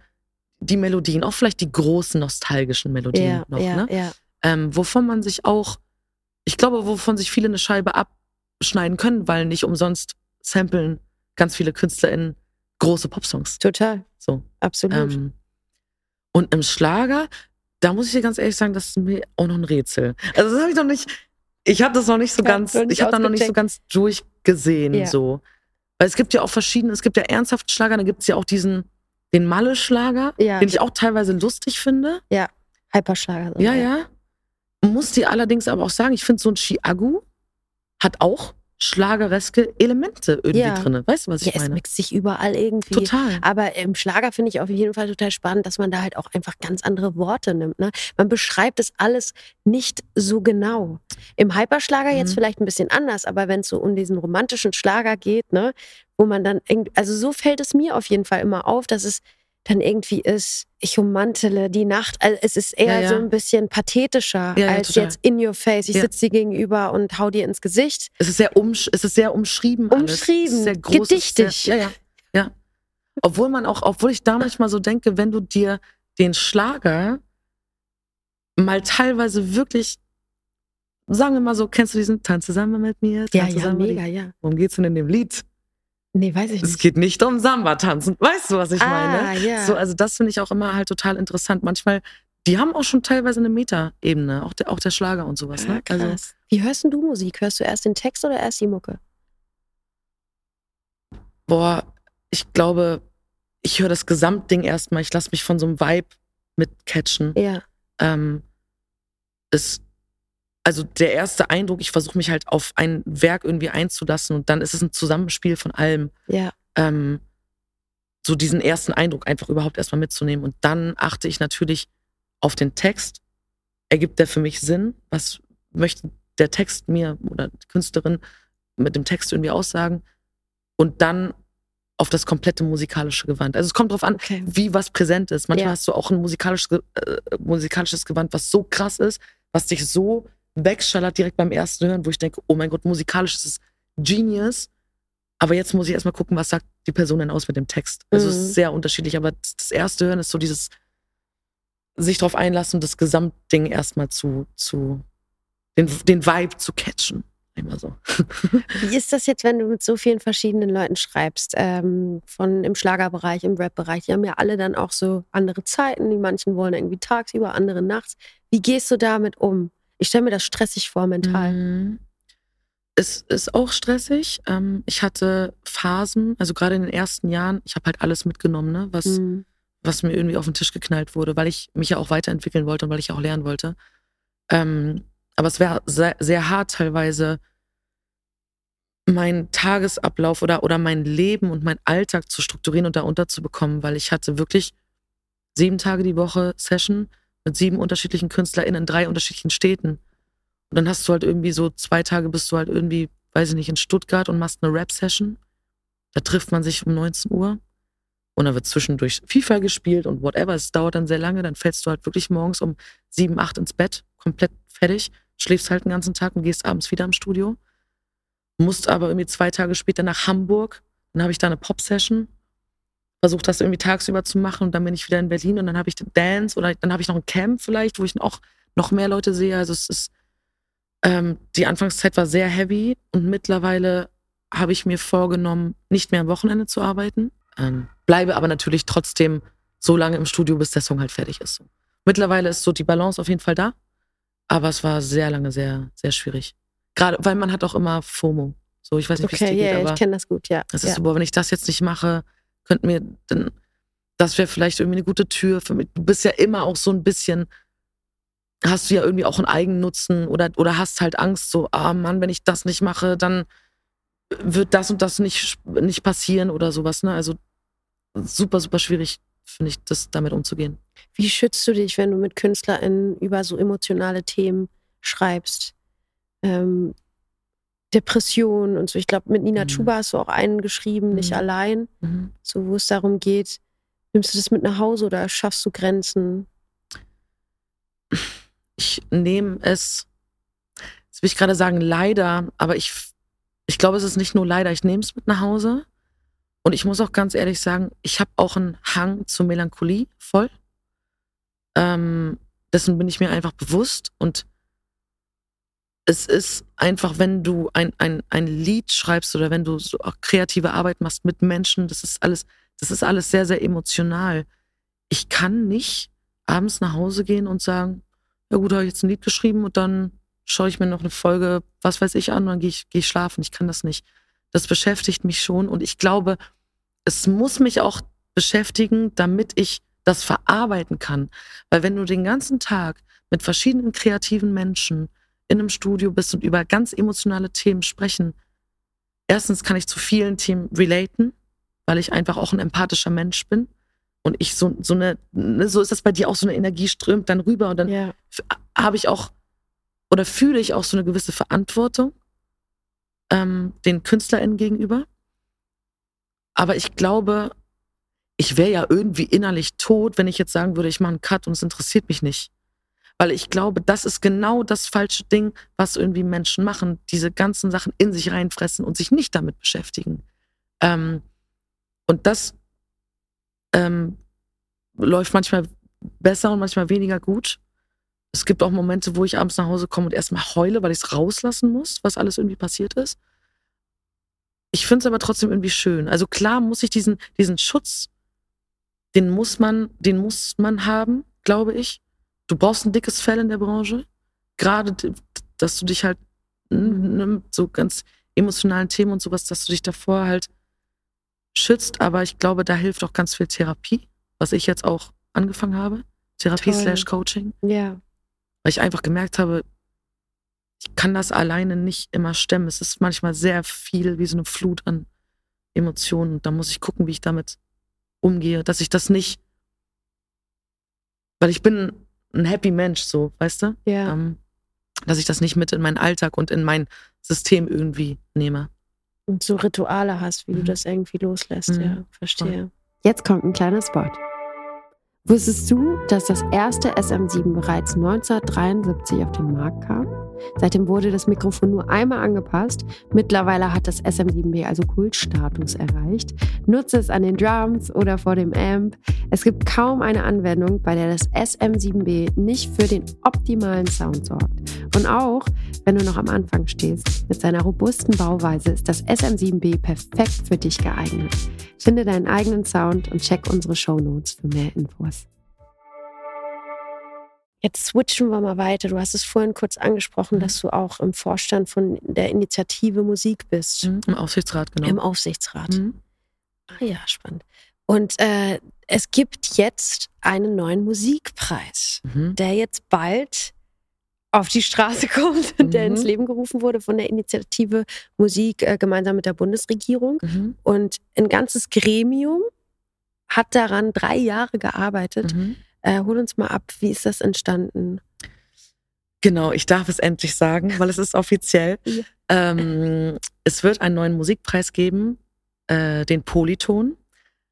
die Melodien, auch vielleicht die großen nostalgischen Melodien ja, noch, ja, ne? Ähm, wovon man sich auch, ich glaube, wovon sich viele eine Scheibe abschneiden können, weil nicht umsonst samplen ganz viele KünstlerInnen große Popsongs. Total. So. Absolut. Ähm, und im Schlager, da muss ich dir ganz ehrlich sagen, das ist mir auch noch ein Rätsel. Also das habe ich noch nicht, ich habe das noch nicht so ja, ganz, ich habe da noch nicht so ganz durchgesehen, ja. so. Weil es gibt ja auch verschiedene, es gibt ja ernsthaften Schlager, dann gibt es ja auch diesen, den Malle-Schlager, ja. den ich auch teilweise lustig finde. Ja, Hyperschlager. So, ja, ja, ja. Muss dir allerdings aber auch sagen, ich finde so ein Chiagu hat auch schlagereske Elemente irgendwie ja. drin. Weißt du, was ich ja, meine? Es mixt sich überall irgendwie. Total. Aber im Schlager finde ich auf jeden Fall total spannend, dass man da halt auch einfach ganz andere Worte nimmt. Ne? Man beschreibt es alles nicht so genau. Im Hyperschlager mhm. jetzt vielleicht ein bisschen anders, aber wenn es so um diesen romantischen Schlager geht, ne, wo man dann, also so fällt es mir auf jeden Fall immer auf, dass es dann irgendwie ist, ich ummantele die Nacht. Also es ist eher ja, ja. so ein bisschen pathetischer ja, als total. jetzt in your face. Ich sitze dir gegenüber und hau dir ins Gesicht. Es ist sehr, umsch es ist sehr umschrieben. Umschrieben, sehr groß, gedichtig. Sehr, ja, ja, ja. Obwohl man auch, obwohl ich da manchmal so denke, wenn du dir den Schlager mal teilweise wirklich, sagen wir mal so, kennst du diesen Tanz zusammen mit mir? Tanz ja, ja, mega, ja. Worum geht's denn in dem Lied? Nee, weiß ich nicht. Es geht nicht um Samba-Tanzen. Weißt du, was ich ah, meine? Ja. So, also das finde ich auch immer halt total interessant. Manchmal, die haben auch schon teilweise eine Meta-Ebene, auch der, auch der Schlager und sowas. Ja, ne? Also krass. Also, Wie hörst du Musik? Hörst du erst den Text oder erst die Mucke? Boah, ich glaube, ich höre das Gesamtding erstmal. Ich lasse mich von so einem Vibe mitcatchen. Ja. Ähm, es also der erste Eindruck, ich versuche mich halt auf ein Werk irgendwie einzulassen und dann ist es ein Zusammenspiel von allem. Ja. Ähm, so diesen ersten Eindruck einfach überhaupt erstmal mitzunehmen. Und dann achte ich natürlich auf den Text. Ergibt der für mich Sinn? Was möchte der Text mir oder die Künstlerin mit dem Text irgendwie aussagen? Und dann auf das komplette musikalische Gewand. Also es kommt darauf an, okay. wie was präsent ist. Manchmal ja. hast du auch ein musikalisches, äh, musikalisches Gewand, was so krass ist, was dich so wegschallert direkt beim ersten Hören, wo ich denke, oh mein Gott, musikalisch ist es Genius. Aber jetzt muss ich erstmal gucken, was sagt die Person denn aus mit dem Text. Also mhm. es ist sehr unterschiedlich, aber das erste Hören ist so dieses sich darauf einlassen, das Gesamtding erstmal zu, zu den, den Vibe zu catchen. Immer so. [laughs] Wie ist das jetzt, wenn du mit so vielen verschiedenen Leuten schreibst? Ähm, von im Schlagerbereich, im Rap-Bereich. Die haben ja alle dann auch so andere Zeiten. Die manchen wollen irgendwie tagsüber, andere nachts. Wie gehst du damit um? Ich stelle mir das stressig vor, mental. Mhm. Es ist auch stressig. Ähm, ich hatte Phasen, also gerade in den ersten Jahren, ich habe halt alles mitgenommen, ne, was, mhm. was mir irgendwie auf den Tisch geknallt wurde, weil ich mich ja auch weiterentwickeln wollte und weil ich auch lernen wollte. Ähm, aber es wäre sehr, sehr hart teilweise, meinen Tagesablauf oder, oder mein Leben und meinen Alltag zu strukturieren und da unterzubekommen, weil ich hatte wirklich sieben Tage die Woche Session mit sieben unterschiedlichen KünstlerInnen in drei unterschiedlichen Städten. Und dann hast du halt irgendwie so zwei Tage bist du halt irgendwie, weiß ich nicht, in Stuttgart und machst eine Rap-Session. Da trifft man sich um 19 Uhr. Und dann wird zwischendurch FIFA gespielt und whatever. Es dauert dann sehr lange. Dann fällst du halt wirklich morgens um sieben, acht ins Bett, komplett fertig, schläfst halt den ganzen Tag und gehst abends wieder im Studio. Musst aber irgendwie zwei Tage später nach Hamburg. Dann habe ich da eine Pop-Session versucht das irgendwie tagsüber zu machen und dann bin ich wieder in Berlin und dann habe ich Dance oder dann habe ich noch ein Camp vielleicht, wo ich auch noch mehr Leute sehe. Also es ist, ähm, die Anfangszeit war sehr heavy und mittlerweile habe ich mir vorgenommen, nicht mehr am Wochenende zu arbeiten. Ähm, bleibe aber natürlich trotzdem so lange im Studio, bis der Song halt fertig ist. Mittlerweile ist so die Balance auf jeden Fall da, aber es war sehr lange sehr, sehr schwierig. Gerade, weil man hat auch immer FOMO. So, ich weiß nicht, wie okay, es dir yeah, geht, aber ich kenne das gut, ja. das ja. ist so, boah, wenn ich das jetzt nicht mache, könnten wir, dann, das wäre vielleicht irgendwie eine gute Tür für mich. Du bist ja immer auch so ein bisschen, hast du ja irgendwie auch einen Eigennutzen oder, oder hast halt Angst, so, ah Mann, wenn ich das nicht mache, dann wird das und das nicht, nicht passieren oder sowas, ne? Also super, super schwierig, finde ich, das damit umzugehen. Wie schützt du dich, wenn du mit KünstlerInnen über so emotionale Themen schreibst? Ähm, Depression und so. Ich glaube, mit Nina Mhm. Chuba hast du auch einen geschrieben, nicht Mhm. allein, Mhm. so wo es darum geht, nimmst du das mit nach Hause oder schaffst du Grenzen? ich nehme es, jetzt will ich gerade sagen, leider, aber ich, ich glaube, es ist nicht nur leider, ich nehme es mit nach Hause. Und ich muss auch ganz ehrlich sagen, ich habe auch einen Hang zur Melancholie voll. Ähm, dessen bin ich mir einfach bewusst. Und es ist einfach, wenn du ein, ein, ein Lied schreibst oder wenn du so auch kreative Arbeit machst mit Menschen, das ist alles, das ist alles sehr, sehr emotional. Ich kann nicht abends nach Hause gehen und sagen, ja gut, habe ich jetzt ein Lied geschrieben und dann schaue ich mir noch eine Folge, was weiß ich, an und dann gehe ich, gehe ich schlafen. Ich kann das nicht. Das beschäftigt mich schon und ich glaube, es muss mich auch beschäftigen, damit ich das verarbeiten kann. Weil wenn du den ganzen Tag mit verschiedenen kreativen Menschen in einem Studio bist und über ganz emotionale Themen sprechen, erstens kann ich zu vielen Themen relaten, weil ich einfach auch ein empathischer Mensch bin. Und ich so, so eine, ne, so ist das bei dir auch, so eine Energie strömt dann rüber und dann f- habe ich auch oder fühle ich auch so eine gewisse Verantwortung ähm, den KünstlerInnen gegenüber. Aber ich glaube, ich wäre ja irgendwie innerlich tot, wenn ich jetzt sagen würde, ich mache einen Cut und es interessiert mich nicht. Weil ich glaube, das ist genau das falsche Ding, was irgendwie Menschen machen, diese ganzen Sachen in sich reinfressen und sich nicht damit beschäftigen. Ähm, und das ähm, läuft manchmal besser und manchmal weniger gut. Es gibt auch Momente, wo ich abends nach Hause komme und erstmal heule, weil ich es rauslassen muss, was alles irgendwie passiert ist. Ich finde es aber trotzdem irgendwie schön. Also klar muss ich diesen, diesen Schutz, den muss man, den muss man haben, glaube ich. Du brauchst ein dickes Fell in der Branche. Gerade, dass du dich halt n- n- so ganz emotionalen Themen und sowas, dass du dich davor halt schützt. Aber ich glaube, da hilft auch ganz viel Therapie, was ich jetzt auch angefangen habe. Therapie Toll. slash Coaching Ja. weil ich einfach gemerkt habe, ich kann das alleine nicht immer stemmen. Es ist manchmal sehr viel wie so eine Flut an Emotionen. Und da muss ich gucken, wie ich damit umgehe, dass ich das nicht, weil ich bin ein happy Mensch, so, weißt du? Ja. Ähm, dass ich das nicht mit in meinen Alltag und in mein System irgendwie nehme. Und so Rituale hast, wie du Mhm. das irgendwie loslässt. Mhm. Ja, verstehe. Jetzt kommt ein kleiner Spot. Wusstest du, dass das erste SM7 bereits 1973 auf den Markt kam? Seitdem wurde das Mikrofon nur einmal angepasst. Mittlerweile hat das SM7B also Kultstatus erreicht. Nutze es an den Drums oder vor dem Amp. Es gibt kaum eine Anwendung, bei der das SM7B nicht für den optimalen Sound sorgt. Und auch wenn du noch am Anfang stehst, mit seiner robusten Bauweise ist das SM7B perfekt für dich geeignet. Finde deinen eigenen Sound und check unsere Shownotes für mehr Infos. Jetzt switchen wir mal weiter. Du hast es vorhin kurz angesprochen, Mhm. dass du auch im Vorstand von der Initiative Musik bist, Im Aufsichtsrat, genau. im Aufsichtsrat. Mhm. Ah ja, spannend. Und äh, es gibt jetzt einen neuen Musikpreis, Mhm. der jetzt bald auf die Straße [laughs] kommt und der Mhm. ins Leben gerufen wurde von der Initiative Musik äh, gemeinsam mit der Bundesregierung. Mhm. Und ein ganzes Gremium hat daran drei Jahre gearbeitet. Äh, hol uns mal ab, wie ist das entstanden? Genau, ich darf es endlich sagen, weil es ist offiziell. [laughs] Ja. Ähm, es wird einen neuen Musikpreis geben, äh, den Polyton.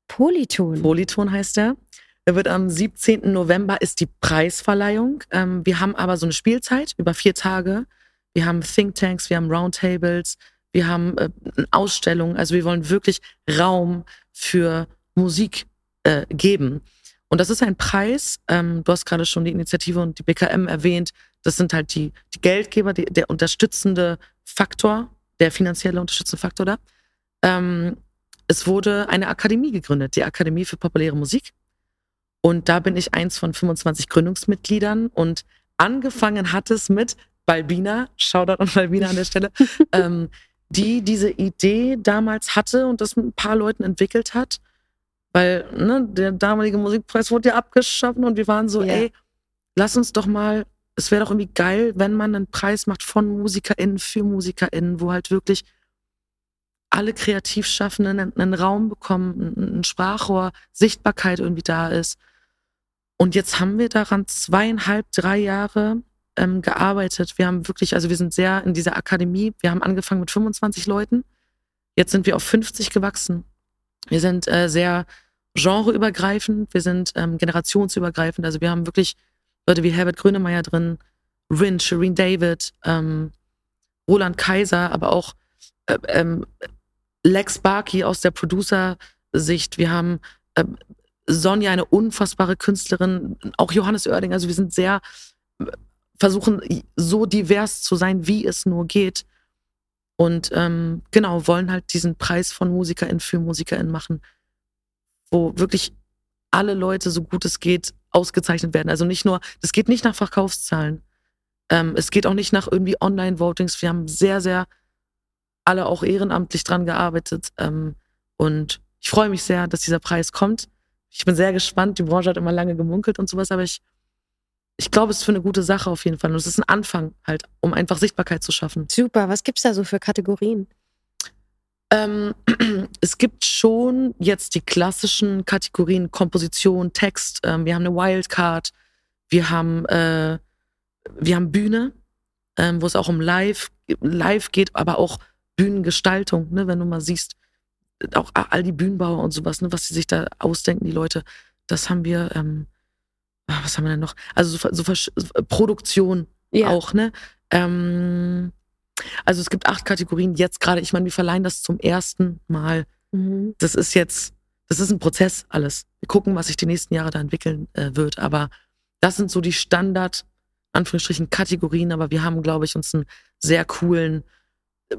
Polyton. Polyton heißt er. Er wird am 17. November ist die Preisverleihung. Ähm, wir haben aber so eine Spielzeit über vier Tage. Wir haben Thinktanks, wir haben Roundtables, wir haben äh, Ausstellungen. Also wir wollen wirklich Raum für Musik äh, geben. Und das ist ein Preis. Ähm, du hast gerade schon die Initiative und die BKM erwähnt. Das sind halt die, die Geldgeber, die, der unterstützende Faktor, der finanzielle unterstützende Faktor da. Ähm, es wurde eine Akademie gegründet, die Akademie für populäre Musik. Und da bin ich eins von 25 Gründungsmitgliedern. Und angefangen hat es mit Balbina, Shoutout an Balbina an der Stelle, [laughs] ähm, die diese Idee damals hatte und das mit ein paar Leuten entwickelt hat. Weil ne, der damalige Musikpreis wurde ja abgeschaffen und wir waren so, Ja. ey, lass uns doch mal, es wäre doch irgendwie geil, wenn man einen Preis macht von MusikerInnen für MusikerInnen, wo halt wirklich alle Kreativschaffenden einen, einen Raum bekommen, ein, Sprachrohr, Sichtbarkeit irgendwie da ist. Und jetzt haben wir daran zweieinhalb, drei Jahre ähm, gearbeitet. Wir haben wirklich, also wir sind sehr in dieser Akademie, wir haben angefangen mit 25 Leuten. Jetzt sind wir auf 50 gewachsen. Wir sind äh, sehr genreübergreifend, wir sind ähm, generationsübergreifend. Also wir haben wirklich Leute wie Herbert Grönemeyer drin, Rin, Shireen David, ähm, Roland Kaiser, aber auch äh, ähm, Lex Barkey aus der Producer-Sicht. Wir haben ähm, Sonja, eine unfassbare Künstlerin, auch Johannes Oerding. Also wir sind sehr, äh, versuchen so divers zu sein, wie es nur geht. Und ähm, genau, wollen halt diesen Preis von MusikerInnen für MusikerInnen machen, wo wirklich alle Leute, so gut es geht, ausgezeichnet werden. Also nicht nur, das geht nicht nach Verkaufszahlen. Ähm, es geht auch nicht nach irgendwie Online-Votings. Wir haben sehr, sehr alle auch ehrenamtlich dran gearbeitet. Ähm, und ich freue mich sehr, dass dieser Preis kommt. Ich bin sehr gespannt. Die Branche hat immer lange gemunkelt und sowas, aber ich, ich glaube, es ist für eine gute Sache auf jeden Fall. Und es ist ein Anfang halt, um einfach Sichtbarkeit zu schaffen. Super. Was gibt's da so für Kategorien? Ähm, [clears throat] es gibt schon jetzt die klassischen Kategorien Komposition, Text. Ähm, wir haben eine Wildcard. Wir haben, äh, wir haben Bühne, ähm, wo es auch um Live, Live geht, aber auch Bühnengestaltung. Ne? Wenn du mal siehst, auch all die Bühnenbauer und sowas, ne? was sie sich da ausdenken, die Leute. Das haben wir. Ähm, ah, was haben wir denn noch? Also so, so Produktion Ja. auch, ne? Ähm, also es gibt acht Kategorien jetzt gerade. Ich meine, wir verleihen das zum ersten Mal. Mhm. Das ist jetzt, das ist ein Prozess alles. Wir gucken, was sich die nächsten Jahre da entwickeln äh, wird. Aber das sind so die Standard, Anführungsstrichen, Kategorien. Aber wir haben, glaube ich, uns einen sehr coolen äh,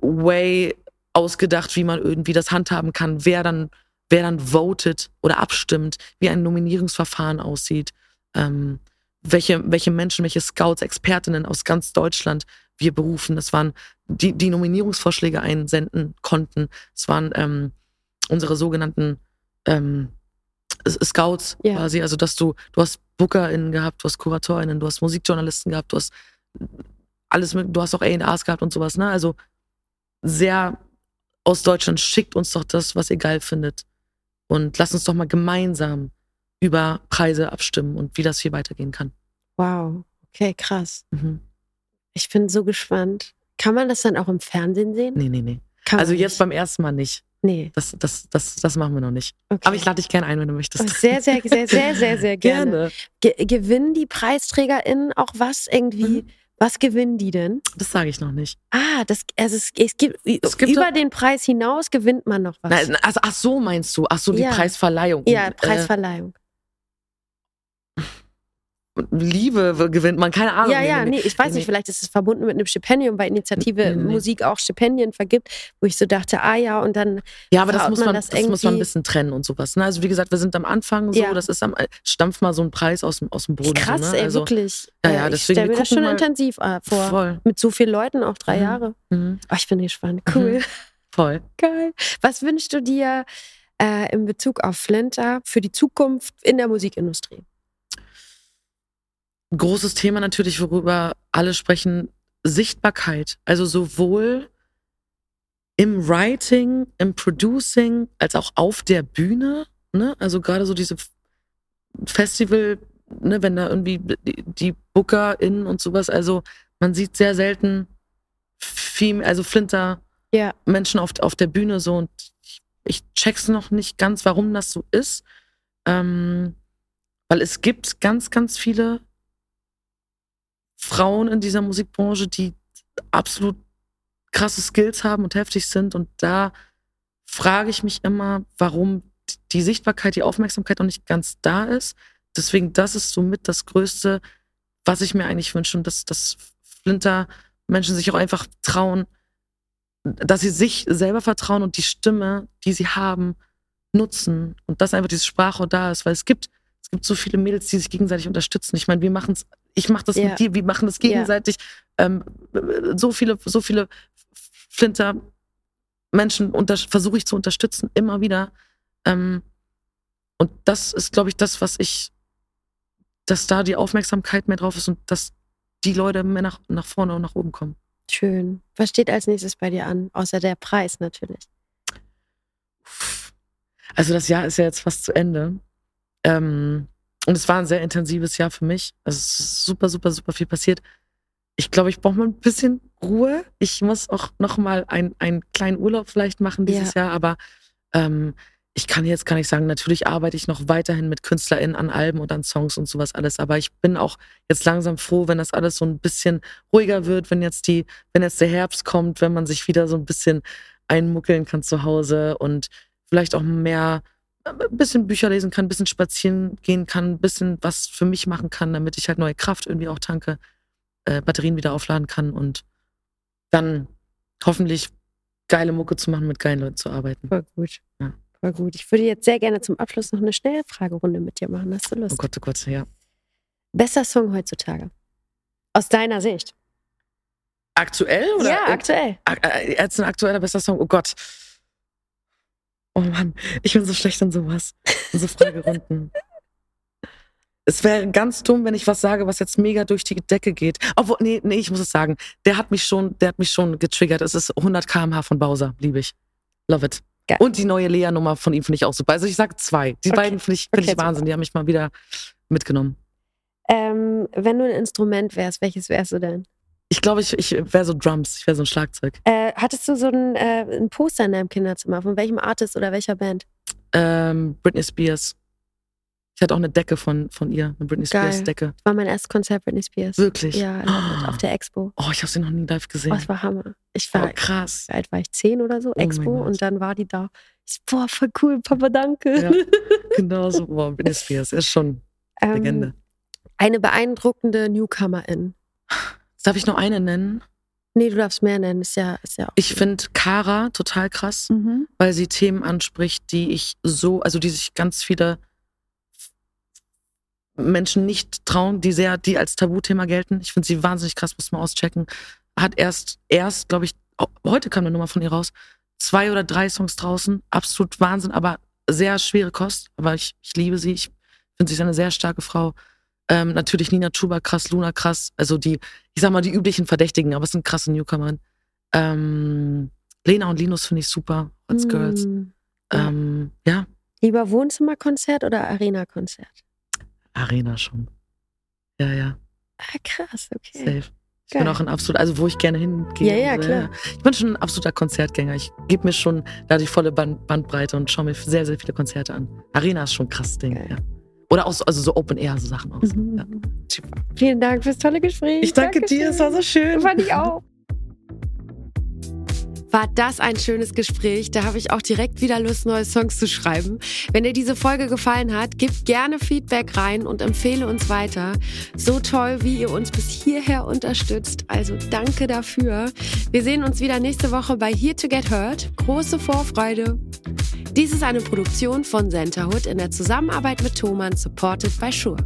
Way ausgedacht, wie man irgendwie das handhaben kann, wer dann, wer dann votet oder abstimmt, wie ein Nominierungsverfahren aussieht, ähm, welche, welche Menschen, welche Scouts, Expertinnen aus ganz Deutschland wir berufen. Das waren die, die Nominierungsvorschläge einsenden konnten. Es waren ähm, unsere sogenannten ähm, Scouts Ja. quasi. Also, dass du, du hast BookerInnen gehabt, du hast KuratorInnen, du hast Musikjournalisten gehabt, du hast alles, mit- du hast auch A&Rs gehabt und sowas, ne? Also sehr aus Deutschland, schickt uns doch das, was ihr geil findet. Und lasst uns doch mal gemeinsam über Preise abstimmen und wie das hier weitergehen kann. Wow. Okay, krass. Mhm. Ich bin so gespannt. Kann man das dann auch im Fernsehen sehen? Nee, nee, nee. Kann Also jetzt nicht. beim ersten Mal nicht. Nee. Das, das, das, das machen wir noch nicht. Okay. Aber ich lade dich gerne ein, wenn du möchtest. Oh, sehr, sehr, sehr, sehr, sehr, sehr [laughs] gerne. Ge gewinnen die PreisträgerInnen auch was irgendwie? Mhm. Was gewinnen die denn? Das sage ich noch nicht. Ah, das, also es, es gibt, Es gibt über den Preis hinaus gewinnt man noch was. Nein, also, ach so meinst du. Ach so, die Ja. Preisverleihung. ja, Äh, Preisverleihung. Liebe gewinnt man, keine Ahnung. ja, ja, nee, ich weiß nicht, vielleicht ist es verbunden mit einem Stipendium, weil Initiative Nee. Musik auch Stipendien vergibt, wo ich so dachte, ah ja, und dann Ja, aber das muss man man, das das, muss man ein bisschen trennen und sowas. Ne? Also wie gesagt, wir sind am Anfang so, Ja. das ist am, stampft mal so ein Preis aus dem, aus dem Boden. krass, so, ne? ey, also, wirklich. Ja, Äh, ja, ich deswegen, stelle wir mir das schon intensiv äh, vor. Voll. Mit so vielen Leuten, auch drei Mhm. Jahre. Mhm. Oh, ich bin gespannt. Cool. [laughs] Voll. Geil. Was wünschst du dir äh, in Bezug auf Flinter für die Zukunft in der Musikindustrie? Großes Thema natürlich, worüber alle sprechen, Sichtbarkeit. Also sowohl im Writing, im Producing, als auch auf der Bühne. Ne? Also gerade so diese Festival, ne, wenn da irgendwie die, die BookerInnen und sowas, also man sieht sehr selten viel, also Flinter Ja. Menschen auf, auf der Bühne so und ich, ich check's noch nicht ganz, warum das so ist. Ähm, weil es gibt ganz, ganz viele Frauen in dieser Musikbranche, die absolut krasse Skills haben und heftig sind. Und da frage ich mich immer, warum die Sichtbarkeit, die Aufmerksamkeit noch nicht ganz da ist. Deswegen, das ist somit das Größte, was ich mir eigentlich wünsche. Und dass, dass Flinter Menschen sich auch einfach trauen, dass sie sich selber vertrauen und die Stimme, die sie haben, nutzen. Und dass einfach dieses Sprachrohr da ist. Weil es gibt, es gibt so viele Mädels, die sich gegenseitig unterstützen. Ich meine, wir machen es, ich mache das Ja. mit dir, wir machen das gegenseitig. Ähm, so viele, so viele Flinter Menschen versuche ich zu unterstützen, immer wieder. Ähm, und das ist, glaube ich, das, was ich, dass da die Aufmerksamkeit mehr drauf ist und dass die Leute mehr nach, nach vorne und nach oben kommen. Schön. Was steht als nächstes bei dir an? Außer der Preis natürlich. Also das Jahr ist ja jetzt fast zu Ende. Ähm, und es war ein sehr intensives Jahr für mich. Es ist super, super, super viel passiert. Ich glaube, ich brauche mal ein bisschen Ruhe. Ich muss auch noch mal ein, einen kleinen Urlaub vielleicht machen dieses ja. Jahr, aber ähm, ich kann jetzt gar nicht sagen, natürlich arbeite ich noch weiterhin mit KünstlerInnen an Alben und an Songs und sowas alles, aber ich bin auch jetzt langsam froh, wenn das alles so ein bisschen ruhiger wird, wenn jetzt die, wenn jetzt der Herbst kommt, wenn man sich wieder so ein bisschen einmuckeln kann zu Hause und vielleicht auch mehr ein bisschen Bücher lesen kann, ein bisschen spazieren gehen kann, ein bisschen was für mich machen kann, damit ich halt neue Kraft irgendwie auch tanke, äh, Batterien wieder aufladen kann und dann hoffentlich geile Mucke zu machen, mit geilen Leuten zu arbeiten. Voll gut. Ja. Voll gut. Ich würde jetzt sehr gerne zum Abschluss noch eine Schnellfragerunde mit dir machen. Hast du Lust? Oh Gott, oh Gott, ja. Bester Song heutzutage? Aus deiner Sicht? Aktuell? Oder? Ja, aktuell. Äh, jetzt ein aktueller bester Song. Oh Gott. Oh Mann, ich bin so schlecht in sowas. In so Fragerunden. es wäre ganz dumm, wenn ich was sage, was jetzt mega durch die Decke geht. Obwohl, nee, nee, ich muss es sagen. Der hat mich schon, der hat mich schon getriggert. Es ist 100 kmh von Bowser. Liebe ich. Love it. Geil. Und die neue Lea-Nummer von ihm finde ich auch super. Also ich sage zwei. Die okay. beiden finde ich, find okay, ich Wahnsinn. Super. Die haben mich mal wieder mitgenommen. Ähm, wenn du ein Instrument wärst, welches wärst du denn? Ich glaube, ich, ich wäre so Drums. Ich wäre so ein Schlagzeug. Äh, hattest du so ein, äh, ein, Poster in deinem Kinderzimmer? Von welchem Artist oder welcher Band? Ähm, Britney Spears. Ich hatte auch eine Decke von, von ihr, eine Britney Geil. Spears Decke. War mein erstes Konzert Britney Spears. Wirklich? Ja, oh. [gasps] auf der Expo. Oh, ich habe sie noch nie live gesehen. Oh, es war Hammer. Ich war, oh, krass. Wie alt war ich? Zehn oder so, oh Expo. Und dann war die da. Ich, boah, voll cool, Papa, danke. Ja, genau so. Boah, Britney Spears ist schon [laughs] ähm, Legende. Eine beeindruckende Newcomerin. [laughs] Darf ich noch eine nennen? Nee, du darfst mehr nennen. Ist ja, ist ja auch ich finde Kara total krass, mhm. weil sie Themen anspricht, die ich so, also die sich ganz viele Menschen nicht trauen, die sehr, die als Tabuthema gelten. Ich finde sie wahnsinnig krass, muss man auschecken. Hat erst, erst, glaube ich, heute kam eine Nummer von ihr raus, zwei oder drei Songs draußen. Absolut Wahnsinn, aber sehr schwere Kost. Aber ich, ich liebe sie. Ich finde sie ist eine sehr starke Frau. Ähm, natürlich Nina Chuba krass, Luna krass. Also die, ich sag mal, die üblichen Verdächtigen, aber es sind krasse Newcomer. Ähm, Lena und Linus finde ich super als Girls. Mm, ähm, ja. Lieber Wohnzimmerkonzert oder Arena-Konzert? Arena schon. Ja, ja. Ah, krass, okay. Safe. Ich Geil. bin auch ein absoluter, also wo ich gerne hingehe. Ja, ja, klar. Ich bin schon ein absoluter Konzertgänger. Ich gebe mir schon da die volle Band Bandbreite und schaue mir sehr, sehr viele Konzerte an. Arena ist schon ein krasses Ding, ja. Oder auch so, also so Open-Air-Sachen so aus. Mhm. Ja. Vielen Dank fürs tolle Gespräch. Ich danke Dankeschön. dir, es war so schön. Fand ich auch. War das ein schönes Gespräch? Da habe ich auch direkt wieder Lust, neue Songs zu schreiben. Wenn dir diese Folge gefallen hat, gib gerne Feedback rein und empfehle uns weiter. So toll, wie ihr uns bis hierher unterstützt. Also danke dafür. Wir sehen uns wieder nächste Woche bei Here to Get Heard. Große Vorfreude. Dies ist eine Produktion von Centerhood in der Zusammenarbeit mit Thomann, supported by Shure.